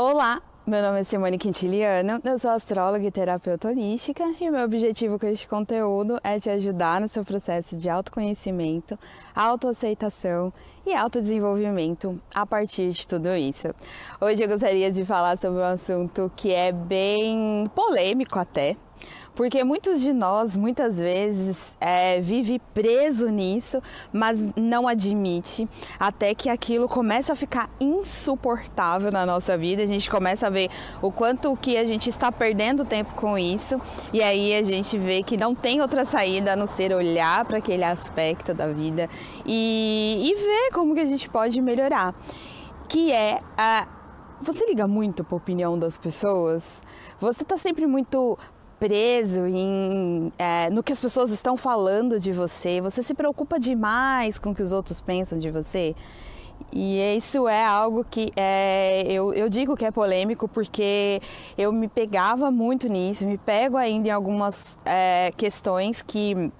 Olá, meu nome é Simone Quintiliano, eu sou astróloga e terapeuta holística e o meu objetivo com este conteúdo é te ajudar no seu processo de autoconhecimento, autoaceitação e autodesenvolvimento a partir de tudo isso. Hoje eu gostaria de falar sobre um assunto que é bem polêmico até, porque muitos de nós, muitas vezes, é, vive preso nisso, mas não admite, até que aquilo começa a ficar insuportável na nossa vida, a gente começa a ver o quanto que a gente está perdendo tempo com isso, e aí a gente vê que não tem outra saída a não ser olhar para aquele aspecto da vida e, e ver como que a gente pode melhorar, que é a você liga muito para a opinião das pessoas? Você está sempre muito preso em, é, no que as pessoas estão falando de você, você se preocupa demais com o que os outros pensam de você. E isso é algo que é, eu, eu digo que é polêmico porque eu me pegava muito nisso, me pego ainda em algumas é, questões que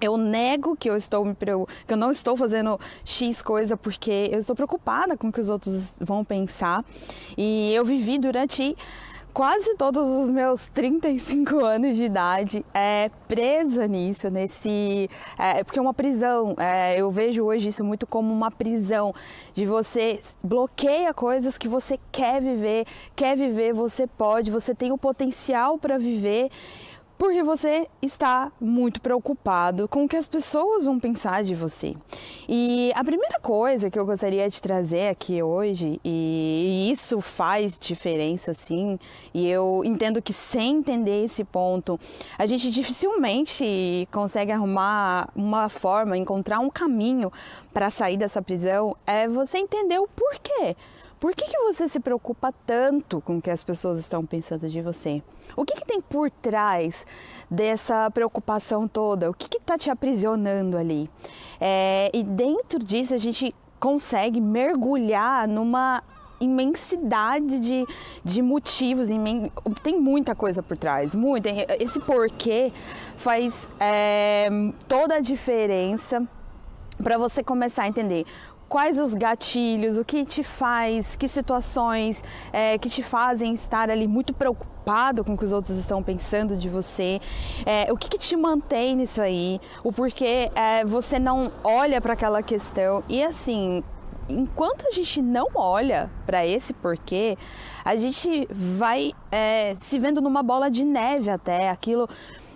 eu nego que eu estou me que eu não estou fazendo X coisa porque eu estou preocupada com o que os outros vão pensar. E eu vivi durante quase todos os meus 35 anos de idade é presa nisso, nesse. É, porque é uma prisão. É, eu vejo hoje isso muito como uma prisão de você bloqueia coisas que você quer viver, quer viver, você pode, você tem o potencial para viver porque você está muito preocupado com o que as pessoas vão pensar de você. E a primeira coisa que eu gostaria de trazer aqui hoje, e isso faz diferença sim, e eu entendo que sem entender esse ponto, a gente dificilmente consegue arrumar uma forma, encontrar um caminho para sair dessa prisão, é você entender o porquê. Por que, que você se preocupa tanto com o que as pessoas estão pensando de você? O que, que tem por trás dessa preocupação toda? O que está te aprisionando ali? É, e dentro disso a gente consegue mergulhar numa imensidade de, de motivos, tem muita coisa por trás, muito. Esse porquê faz é, toda a diferença para você começar a entender quais os gatilhos, o que te faz, que situações é, que te fazem estar ali muito preocupado com o que os outros estão pensando de você, é, o que, que, te mantém nisso aí, o porquê é, você não olha para aquela questão? E assim. Enquanto a gente não olha para esse porquê, a gente vai é, se vendo numa bola de neve até. Aquilo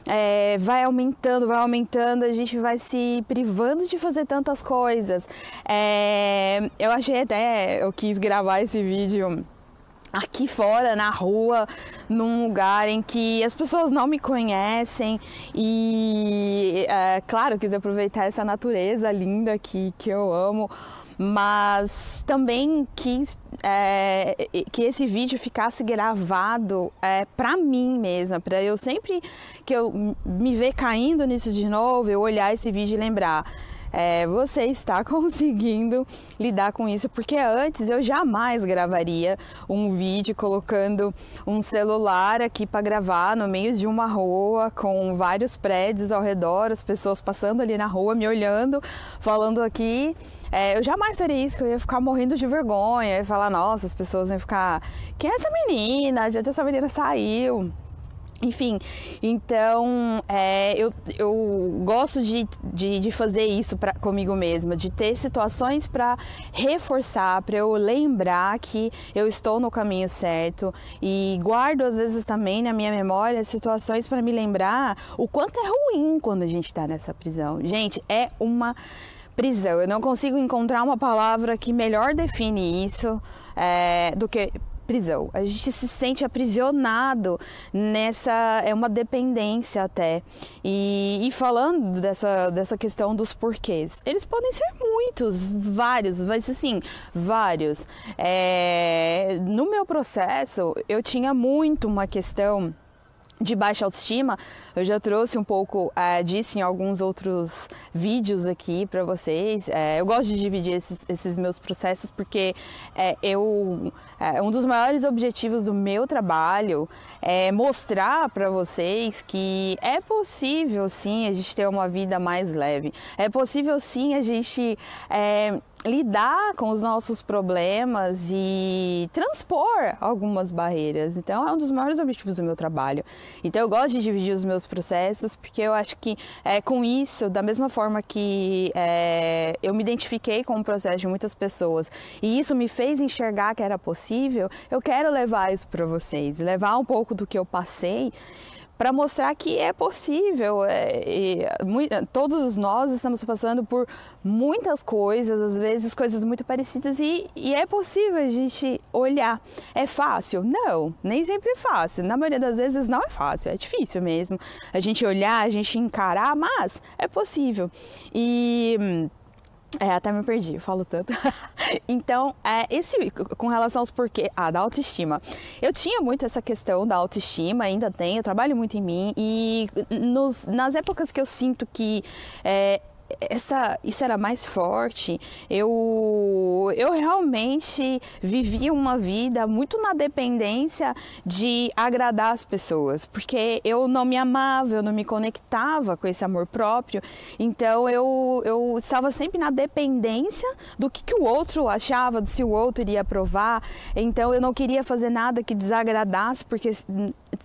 é, vai aumentando, vai aumentando, a gente vai se privando de fazer tantas coisas. É, eu achei até, eu quis gravar esse vídeo aqui fora, na rua, num lugar em que as pessoas não me conhecem e, é, claro, quis aproveitar essa natureza linda aqui que eu amo, mas também quis é, que esse vídeo ficasse gravado é, para mim mesma, para eu sempre que eu me ver caindo nisso de novo, eu olhar esse vídeo e lembrar. É, você está conseguindo lidar com isso, porque antes eu jamais gravaria um vídeo colocando um celular aqui para gravar no meio de uma rua com vários prédios ao redor, as pessoas passando ali na rua me olhando, falando aqui é, eu jamais faria isso, que eu ia ficar morrendo de vergonha, ia falar, nossa, as pessoas iam ficar, quem é essa menina? De onde essa menina saiu? Enfim, então é, eu, eu gosto de, de, de fazer isso pra, comigo mesma, de ter situações para reforçar, para eu lembrar que eu estou no caminho certo e guardo às vezes também na minha memória situações para me lembrar o quanto é ruim quando a gente está nessa prisão. Gente, é uma prisão. Eu não consigo encontrar uma palavra que melhor define isso é, do que prisão. A gente se sente aprisionado nessa é uma dependência até. E, e, falando dessa, dessa questão dos porquês, eles podem ser muitos, vários, mas assim, vários. É, no meu processo, eu tinha muito uma questão de baixa autoestima. Eu já trouxe um pouco é, disso em alguns outros vídeos aqui para vocês. É, eu gosto de dividir esses, esses meus processos porque é, eu um dos maiores objetivos do meu trabalho é mostrar para vocês que é possível sim a gente ter uma vida mais leve. É possível sim a gente lidar com os nossos problemas e transpor algumas barreiras. Então, é um dos maiores objetivos do meu trabalho. Então, eu gosto de dividir os meus processos, porque eu acho que é, com isso, da mesma forma que é, eu me identifiquei com o processo de muitas pessoas e isso me fez enxergar que era possível, eu quero levar isso para vocês, levar um pouco do que eu passei para mostrar que é possível. É, todos nós estamos passando por muitas coisas, às vezes coisas muito parecidas, e, e, é possível a gente olhar. É fácil? Não, nem sempre é fácil. Na maioria das vezes não é fácil, é difícil mesmo. A gente olhar, a gente encarar, mas é possível. E é, até me perdi, eu falo tanto. então, é, esse com relação aos porquê, ah, da autoestima. Eu tinha muito essa questão da autoestima, ainda tenho, eu trabalho muito em mim e nos, nas épocas que eu sinto que é, essa, isso era mais forte. Eu, eu realmente vivia uma vida muito na dependência de agradar as pessoas, porque eu não me amava, eu não me conectava com esse amor próprio. Então eu, eu estava sempre na dependência do que, que o outro achava, se o outro iria aprovar. Então eu não queria fazer nada que desagradasse, porque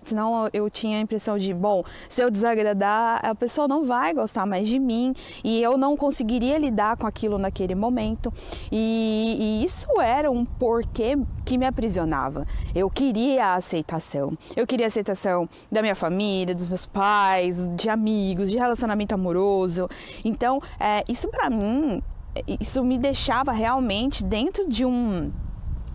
senão eu tinha a impressão de, bom, se eu desagradar, a pessoa não vai gostar mais de mim e eu não conseguiria lidar com aquilo naquele momento. E, e isso era um porquê que me aprisionava. Eu queria a aceitação. Eu queria a aceitação da minha família, dos meus pais, de amigos, de relacionamento amoroso. Então, é, isso para mim, isso me deixava realmente dentro de um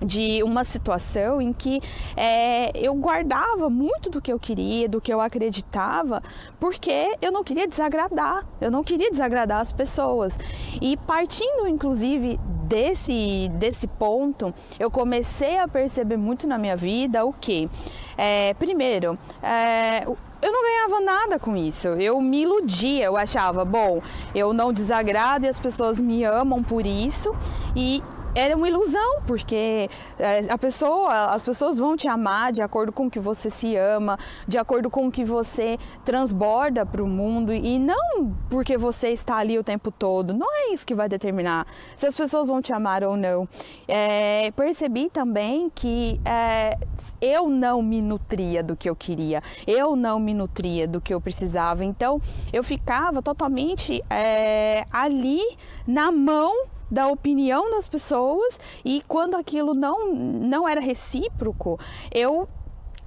de uma situação em que é, eu guardava muito do que eu queria, do que eu acreditava, porque eu não queria desagradar, eu não queria desagradar as pessoas. E partindo, inclusive, desse, desse ponto, eu comecei a perceber muito na minha vida o que? É, primeiro, é, eu não ganhava nada com isso. Eu me iludia, eu achava, bom, eu não desagrado e as pessoas me amam por isso e era uma ilusão, porque é, a pessoa, as pessoas vão te amar de acordo com o que você se ama, de acordo com o que você transborda para o mundo e não porque você está ali o tempo todo. Não é isso que vai determinar se as pessoas vão te amar ou não. É, percebi também que é, eu não me nutria do que eu queria, eu não me nutria do que eu precisava. Então eu ficava totalmente é, ali na mão da opinião das pessoas e quando aquilo não, não era recíproco, eu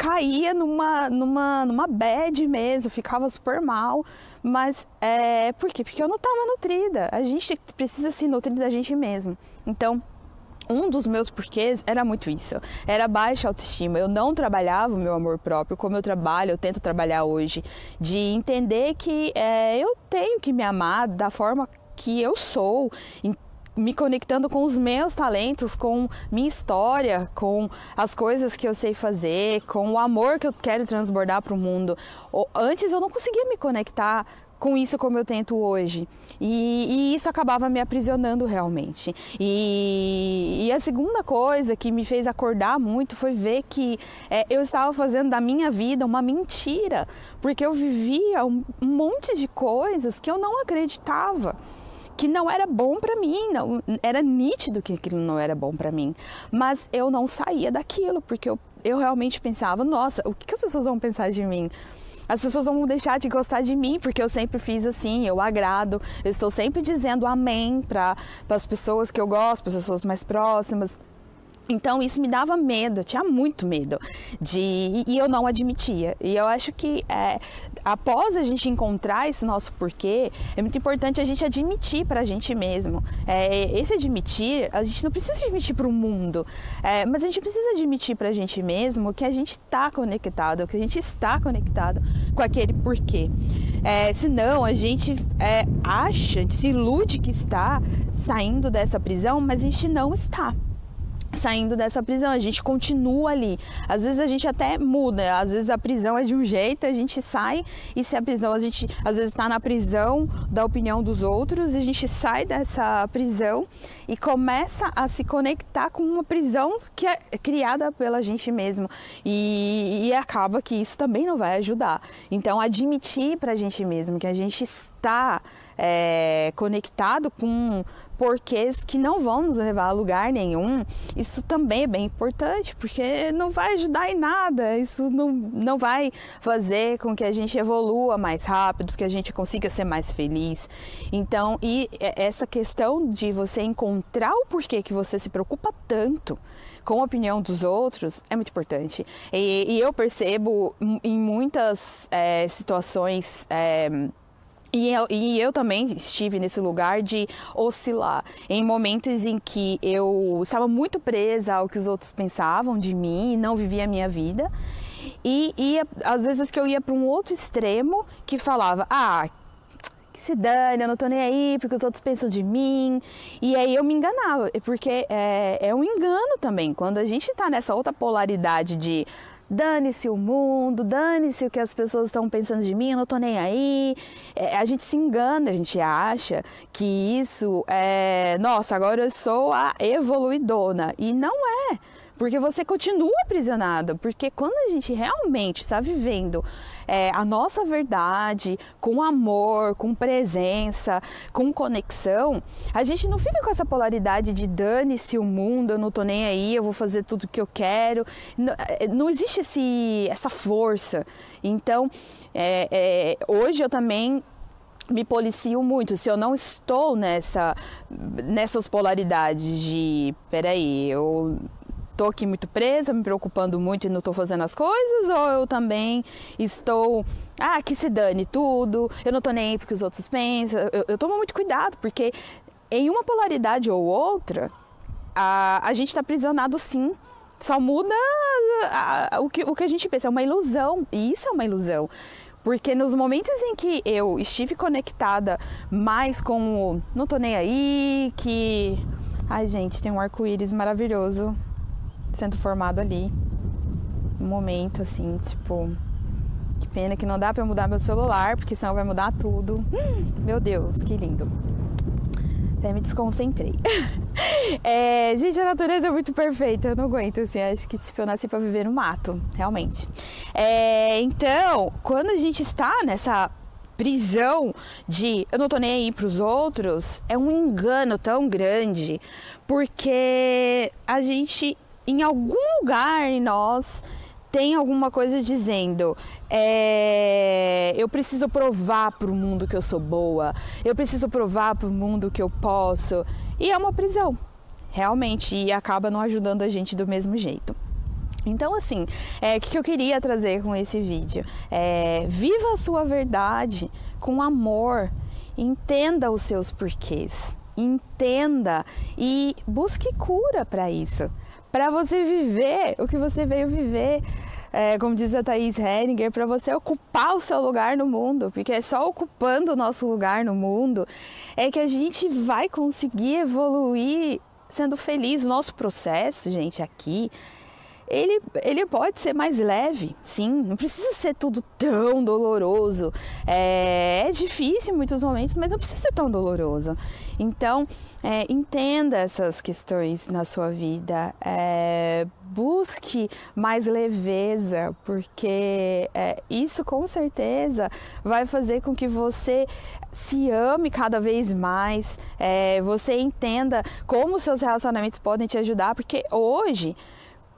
caía numa, numa, numa bad mesmo, ficava super mal. Mas é. Por quê? Porque eu não estava nutrida. A gente precisa se nutrir da gente mesmo. Então. Um dos meus porquês era muito isso, era baixa autoestima. Eu não trabalhava o meu amor próprio como eu trabalho, eu tento trabalhar hoje, de entender que é, eu tenho que me amar da forma que eu sou, me conectando com os meus talentos, com minha história, com as coisas que eu sei fazer, com o amor que eu quero transbordar para o mundo. Antes eu não conseguia me conectar com isso como eu tento hoje. E, e isso acabava me aprisionando realmente. E, e, a segunda coisa que me fez acordar muito foi ver que é, eu estava fazendo da minha vida uma mentira, porque eu vivia um, monte de coisas que eu não acreditava que não era bom para mim, não, era nítido que aquilo não era bom para mim, mas eu não saía daquilo porque eu, eu realmente pensava, nossa, o que as pessoas vão pensar de mim? As pessoas vão deixar de gostar de mim porque eu sempre fiz assim, eu agrado, eu estou sempre dizendo amém para as pessoas que eu gosto, para as pessoas mais próximas. Então isso me dava medo, eu tinha muito medo de e eu não admitia. E eu acho que é, após a gente encontrar esse nosso porquê, é muito importante a gente admitir para a gente mesmo. É, esse admitir, a gente não precisa admitir para o mundo, é, mas a gente precisa admitir para a gente mesmo que a gente está conectado, que a gente está conectado com aquele porquê. É, senão a gente é, acha, a gente se ilude que está saindo dessa prisão, mas a gente não está saindo dessa prisão, a gente continua ali. Às vezes a gente até muda, às vezes a prisão é de um jeito, a gente sai e se a prisão, a gente às vezes está na prisão da opinião dos outros, a gente sai dessa prisão e começa a se conectar com uma prisão que é criada pela gente mesmo e, e acaba que isso também não vai ajudar. Então admitir para a gente mesmo que a gente está é, conectado com porquês que não vão nos levar a lugar nenhum, isso também é bem importante, porque não vai ajudar em nada, isso não, não vai fazer com que a gente evolua mais rápido, que a gente consiga ser mais feliz. Então, e essa questão de você encontrar o porquê que você se preocupa tanto com a opinião dos outros é muito importante. E, e eu percebo em muitas é, situações. É, e eu, e eu, também estive nesse lugar de oscilar em momentos em que eu estava muito presa ao que os outros pensavam de mim e não vivia a minha vida. E, e às vezes que eu ia para um outro extremo que falava: ah, se dane, eu não tô nem aí, porque os outros pensam de mim. E aí eu me enganava, porque é, é um engano também. Quando a gente tá nessa outra polaridade de dane-se o mundo, dane-se o que as pessoas estão pensando de mim, eu não tô nem aí. É, a gente se engana, a gente acha que isso é, nossa, agora eu sou a evoluidona. E não é. Porque você continua aprisionado. Porque quando a gente realmente está vivendo é, a nossa verdade com amor, com presença, com conexão, a gente não fica com essa polaridade de dane-se o mundo, eu não tô nem aí, eu vou fazer tudo que eu quero. Não, é, não existe esse, essa força. Então, é, é, hoje eu também me policio muito. Se eu não estou nessa, nessas polaridades de, peraí, eu estou aqui muito presa, me preocupando muito e não estou fazendo as coisas, ou eu também estou, ah, que se dane tudo, eu não estou nem aí porque os outros pensam. Eu, eu tomo muito cuidado, porque em uma polaridade ou outra, a, a gente está aprisionado sim. Só muda a, a, o, que, o que a gente pensa, é uma ilusão, e isso é uma ilusão. Porque nos momentos em que eu estive conectada mais com o não tô nem aí, que. Ai, gente, tem um arco-íris maravilhoso sendo formado ali. Um momento assim, tipo. Que pena que não dá eu mudar meu celular, porque senão vai mudar tudo. Meu Deus, que lindo. Até me desconcentrei. é, gente, a natureza é muito perfeita, eu não aguento, assim, acho que se eu nasci pra viver no mato, realmente. É, então, quando a gente está nessa prisão de eu não tô nem aí pros outros, é um engano tão grande, porque a gente em algum lugar em nós tem alguma coisa dizendo é, eu preciso provar para o mundo que eu sou boa, eu preciso provar para o mundo que eu posso. E é uma prisão, realmente, e acaba não ajudando a gente do mesmo jeito. Então, assim, é, o que eu queria trazer com esse vídeo? É, viva a sua verdade com amor, entenda os seus porquês, entenda e busque cura para isso para você viver o que você veio viver. É, como diz a Thaís Henninger, para você ocupar o seu lugar no mundo, porque é só ocupando o nosso lugar no mundo é que a gente vai conseguir evoluir sendo feliz. O nosso processo, gente, aqui ele, ele pode ser mais leve, sim, não precisa ser tudo tão doloroso. É, é difícil em muitos momentos, mas não precisa ser tão doloroso. Então, é, entenda essas questões na sua vida, é, busque mais leveza, porque é, isso com certeza vai fazer com que você se ame cada vez mais, é, você entenda como seus relacionamentos podem te ajudar, porque hoje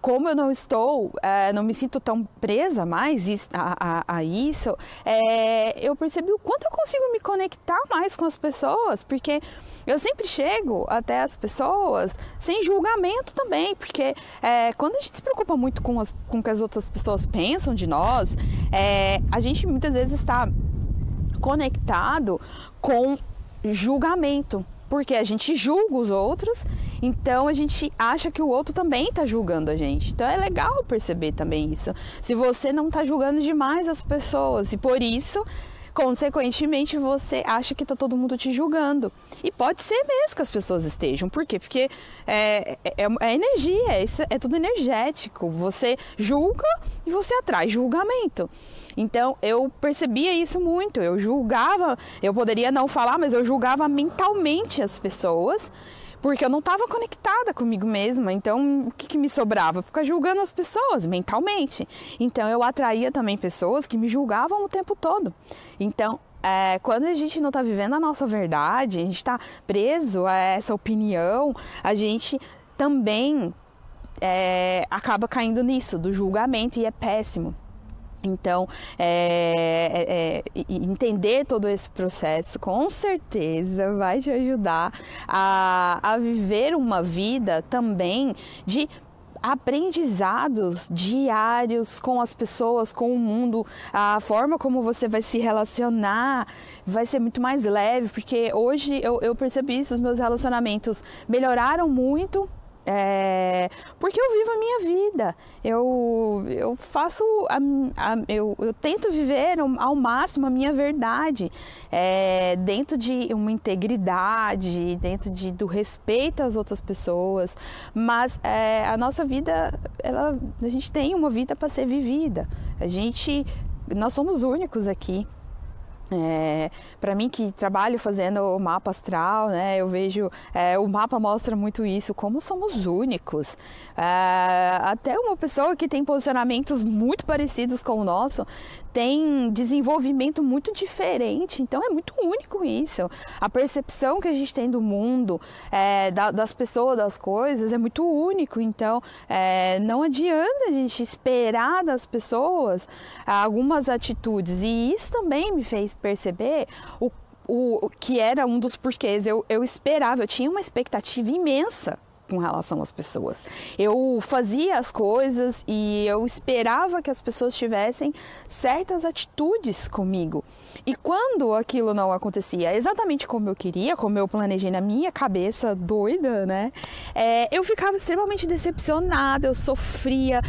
como eu não estou, é, não me sinto tão presa mais a, a, a isso, é, eu percebi o quanto eu consigo me conectar mais com as pessoas, porque eu sempre chego até as pessoas sem julgamento também, porque é, quando a gente se preocupa muito com, as, com o que as outras pessoas pensam de nós, a gente muitas vezes está conectado com julgamento porque a gente julga os outros, então a gente acha que o outro também está julgando a gente. Então é legal perceber também isso. Se você não está julgando demais as pessoas e por isso consequentemente você acha que está todo mundo te julgando. E pode ser mesmo que as pessoas estejam. Por quê? Porque é, é, é, é energia, é, é tudo energético. Você julga e você atrai julgamento. Então eu percebia isso muito. Eu julgava, eu poderia não falar, mas eu julgava mentalmente as pessoas porque eu não estava conectada comigo mesma. Então, o que, que, me sobrava? Ficar julgando as pessoas mentalmente. Então, eu atraía também pessoas que me julgavam o tempo todo. Então, é, quando a gente não está vivendo a nossa verdade, a gente está preso a essa opinião, a gente também é, acaba caindo nisso, do julgamento, e é péssimo. Então, é, é, é, entender todo esse processo com certeza vai te ajudar a, a viver uma vida também de aprendizados diários com as pessoas, com o mundo, a forma como você vai se relacionar vai ser muito mais leve, porque hoje eu, eu percebi isso, os meus relacionamentos melhoraram muito é, porque eu vivo a minha vida, eu, eu faço, a, a, eu, eu tento viver ao máximo a minha verdade, é, dentro de uma integridade, dentro de, do respeito às outras pessoas, mas é, a nossa vida, ela, a gente tem uma vida para ser vivida, a gente, nós somos únicos aqui, é, para mim que trabalho fazendo o mapa astral, né, eu vejo é, o mapa mostra muito isso, como somos únicos. É, até uma pessoa que tem posicionamentos muito parecidos com o nosso tem desenvolvimento muito diferente, então é muito único isso. A percepção que a gente tem do mundo, é, da, das pessoas, das coisas, é muito único. Então é, não adianta a gente esperar das pessoas algumas atitudes, e isso também me fez perceber o, o, que era um dos porquês. Eu, eu esperava, eu tinha uma expectativa imensa com relação às pessoas. Eu fazia as coisas e eu esperava que as pessoas tivessem certas atitudes comigo. E quando aquilo não acontecia exatamente como eu queria, como eu planejei na minha cabeça doida, né? É, eu ficava extremamente decepcionada, eu sofria.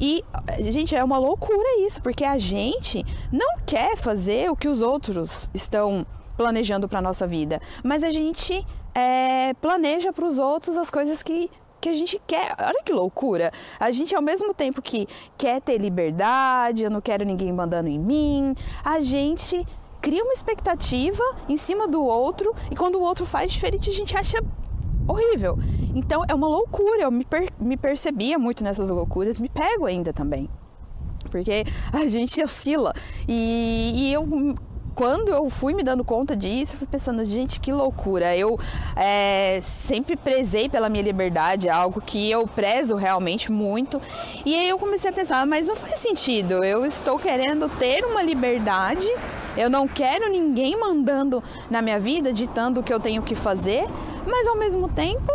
E, gente, é uma loucura isso, porque a gente não quer fazer o que os outros estão planejando para nossa vida, mas a gente é, planeja para os outros as coisas que que a gente quer. Olha que loucura! A gente, ao mesmo tempo que quer ter liberdade, eu não quero ninguém mandando em mim, a gente cria uma expectativa em cima do outro e quando o outro faz diferente, a gente acha horrível. Então é uma loucura. Eu me, per me percebia muito nessas loucuras, me pego ainda também. Porque a gente oscila. E, e eu quando eu fui me dando conta disso, eu fui pensando, gente, que loucura. Eu é, sempre prezei pela minha liberdade, é algo que eu prezo realmente muito. E aí eu comecei a pensar, mas não faz sentido. Eu estou querendo ter uma liberdade, eu não quero ninguém mandando na minha vida, ditando o que eu tenho que fazer, mas ao mesmo tempo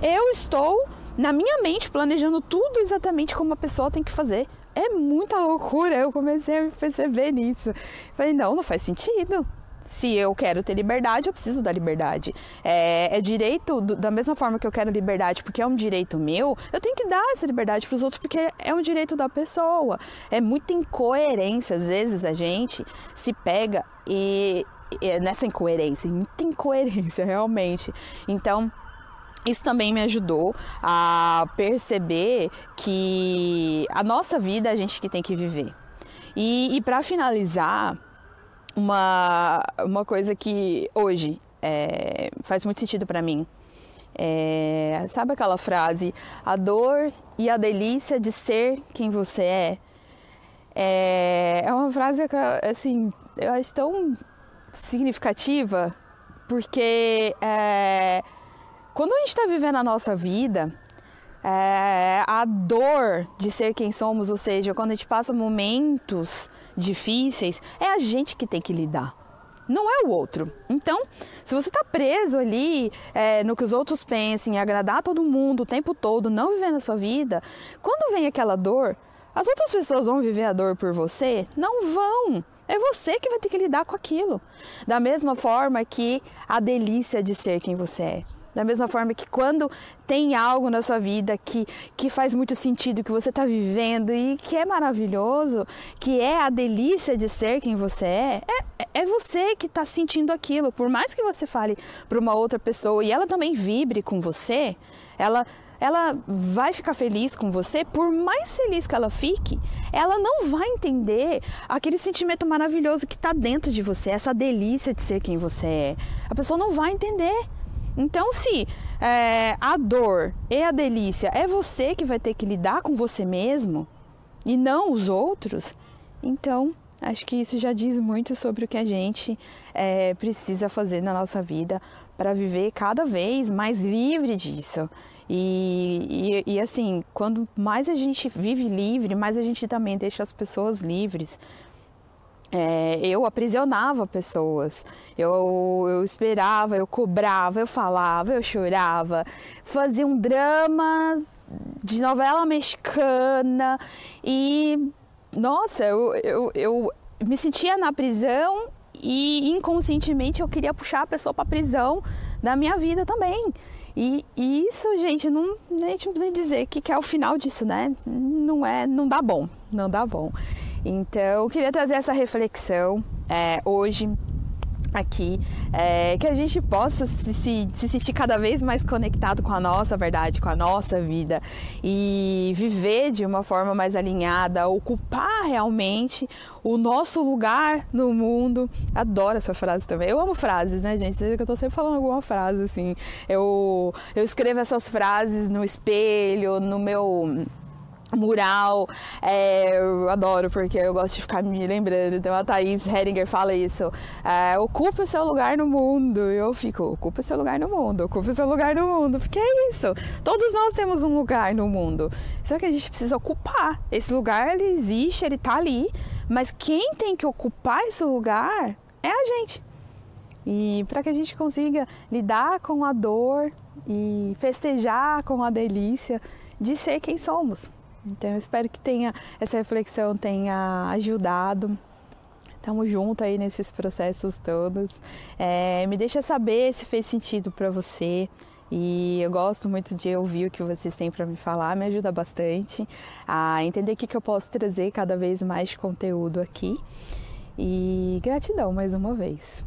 eu estou na minha mente planejando tudo exatamente como a pessoa tem que fazer é muita loucura. Eu comecei a me perceber nisso. Falei, não, não faz sentido. Se eu quero ter liberdade, eu preciso da liberdade. É, é direito, do, da mesma forma que eu quero liberdade porque é um direito meu, eu tenho que dar essa liberdade para os outros porque é um direito da pessoa. É muita incoerência, às vezes a gente se pega e, e nessa incoerência, muita incoerência realmente. Então, isso também me ajudou a perceber que a nossa vida é a gente que tem que viver. E, e para finalizar, uma, uma coisa que hoje é, faz muito sentido para mim. É, sabe aquela frase, a dor e a delícia de ser quem você é? É, é uma frase que, assim, eu acho tão significativa, porque é, quando a gente está vivendo a nossa vida, é, a dor de ser quem somos, ou seja, quando a gente passa momentos difíceis, é a gente que tem que lidar. Não é o outro. Então, se você está preso ali é, no que os outros pensem, agradar todo mundo o tempo todo, não vivendo a sua vida, quando vem aquela dor, as outras pessoas vão viver a dor por você? Não vão. É você que vai ter que lidar com aquilo. Da mesma forma que a delícia de ser quem você é. Da mesma forma que quando tem algo na sua vida que, que faz muito sentido, que você está vivendo e que é maravilhoso, que é a delícia de ser quem você é, é, é você que está sentindo aquilo. Por mais que você fale para uma outra pessoa e ela também vibre com você, ela ela vai ficar feliz com você, por mais feliz que ela fique, ela não vai entender aquele sentimento maravilhoso que está dentro de você, essa delícia de ser quem você é. A pessoa não vai entender. Então, se é, a dor e a delícia é você que vai ter que lidar com você mesmo e não os outros, então Acho que isso já diz muito sobre o que a gente é, precisa fazer na nossa vida para viver cada vez mais livre disso. E, e, e, assim, quando mais a gente vive livre, mais a gente também deixa as pessoas livres. É, eu aprisionava pessoas, eu, eu esperava, eu cobrava, eu falava, eu chorava, fazia um drama de novela mexicana e nossa, eu, eu, eu me sentia na prisão e inconscientemente eu queria puxar a pessoa para prisão da minha vida também. E, isso, gente, não, a não precisa dizer que, que é o final disso, né? Não é, não dá bom, não dá bom. Então, queria trazer essa reflexão é, hoje aqui, é, que a gente possa se, se, se, sentir cada vez mais conectado com a nossa verdade, com a nossa vida e viver de uma forma mais alinhada, ocupar realmente o nosso lugar no mundo. Adoro essa frase também. Eu amo frases, né, gente? Eu tô sempre falando alguma frase assim. Eu, eu escrevo essas frases no espelho, no meu mural. É, eu adoro porque eu gosto de ficar me lembrando. Então a Thaís Heringer fala isso. É, ocupe o seu lugar no mundo. Eu fico, ocupe o seu lugar no mundo, ocupe o seu lugar no mundo. Porque é isso. Todos nós temos um lugar no mundo. Só que a gente precisa ocupar. Esse lugar ele existe, ele tá ali. Mas quem tem que ocupar esse lugar é a gente. E para que a gente consiga lidar com a dor e festejar com a delícia de ser quem somos. Então eu espero que tenha essa reflexão tenha ajudado. Estamos juntos aí nesses processos todos. É, me deixa saber se fez sentido para você. E eu gosto muito de ouvir o que vocês têm para me falar, me ajuda bastante a entender o que, que eu posso trazer cada vez mais de conteúdo aqui. E gratidão mais uma vez.